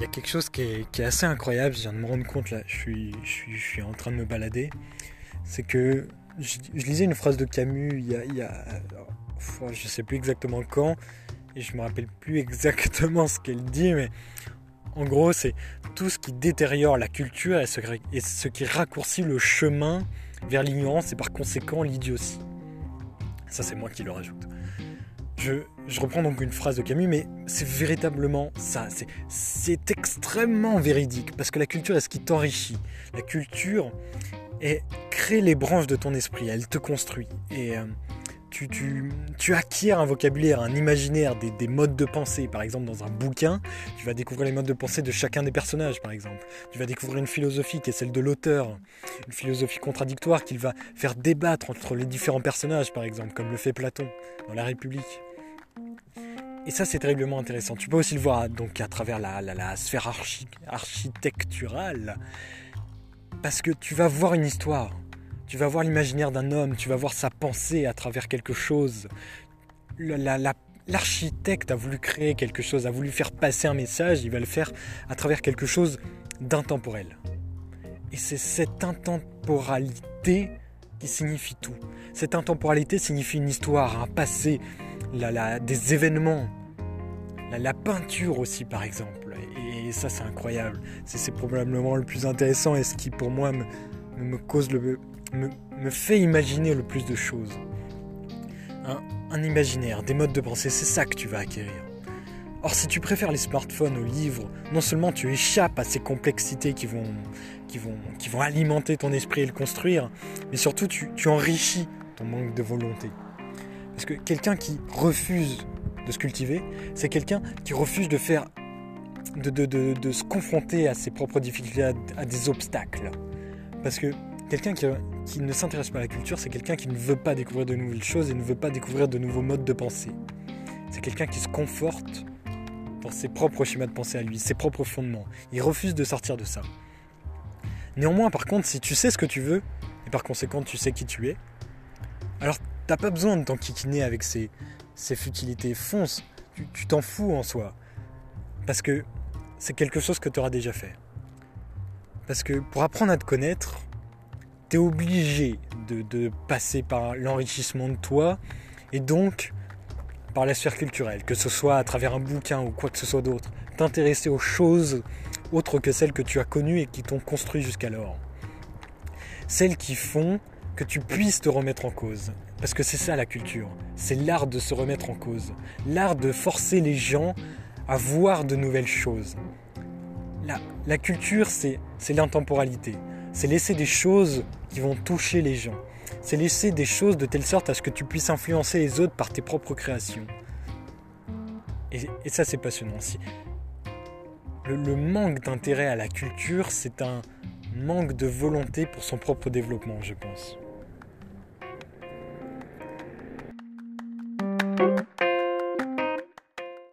il y a quelque chose qui est, assez incroyable, je viens de me rendre compte là, je suis, en train de me balader. C'est que je, lisais une phrase de Camus il y a, il y a je sais plus exactement quand, et je me rappelle plus exactement ce qu'elle dit, mais en gros, c'est tout ce qui détériore la culture et ce, et ce qui raccourcit le chemin vers l'ignorance et par conséquent l'idiotie. Ça, c'est moi qui le rajoute. Je, reprends donc une phrase de Camus, mais c'est véritablement ça. C'est extrêmement véridique, parce que la culture est ce qui t'enrichit. La culture est, crée les branches de ton esprit, elle te construit. Et euh, tu, acquiers un vocabulaire, un imaginaire, des, des, modes de pensée. Par exemple, dans un bouquin, tu vas découvrir les modes de pensée de chacun des personnages, par exemple. Tu vas découvrir une philosophie qui est celle de l'auteur, une philosophie contradictoire qu'il va faire débattre entre les différents personnages, par exemple, comme le fait Platon dans La République. Et ça, c'est terriblement intéressant. Tu peux aussi le voir donc à travers la, la, sphère architecturale, parce que tu vas voir une histoire, tu vas voir l'imaginaire d'un homme, tu vas voir sa pensée à travers quelque chose. L'architecte a voulu créer quelque chose, a voulu faire passer un message, il va le faire à travers quelque chose d'intemporel. Et c'est cette intemporalité qui signifie tout. Cette intemporalité signifie une histoire, un passé, des événements, la, peinture aussi par exemple. Et, ça c'est incroyable. C'est probablement le plus intéressant et ce qui pour moi me, cause le, me, fait imaginer le plus de choses. Un, un imaginaire, des modes de pensée, c'est ça que tu vas acquérir. Or, si tu préfères les smartphones aux livres, non seulement tu échappes à ces complexités qui vont, qui vont, qui vont alimenter ton esprit et le construire, mais surtout tu, tu enrichis ton manque de volonté. Parce que quelqu'un qui refuse de se cultiver, c'est quelqu'un qui refuse de faire, de, se confronter à ses propres difficultés, à, des obstacles. Parce que quelqu'un qui, qui ne s'intéresse pas à la culture, c'est quelqu'un qui ne veut pas découvrir de nouvelles choses et ne veut pas découvrir de nouveaux modes de pensée. C'est quelqu'un qui se conforte dans ses propres schémas de pensée à lui, ses propres fondements. Il refuse de sortir de ça. Néanmoins, par contre, si tu sais ce que tu veux, et par conséquent tu sais qui tu es, alors T'as pas besoin de t'enquiquiner avec ces, ces futilités. Fonce, tu t'en fous en soi. Parce que c'est quelque chose que tu auras déjà fait. Parce que pour apprendre à te connaître, tu es obligé de, de passer par l'enrichissement de toi et donc par la sphère culturelle, que ce soit à travers un bouquin ou quoi que ce soit d'autre. T'intéresser aux choses autres que celles que tu as connues et qui t'ont construit jusqu'alors. Celles qui font que tu puisses te remettre en cause. Parce que c'est ça la culture, c'est l'art de se remettre en cause, l'art de forcer les gens à voir de nouvelles choses. La, la culture, c'est l'intemporalité, c'est laisser des choses qui vont toucher les gens, c'est laisser des choses de telle sorte à ce que tu puisses influencer les autres par tes propres créations. Et, ça, c'est passionnant. aussi. le manque d'intérêt à la culture, c'est un manque de volonté pour son propre développement, je pense.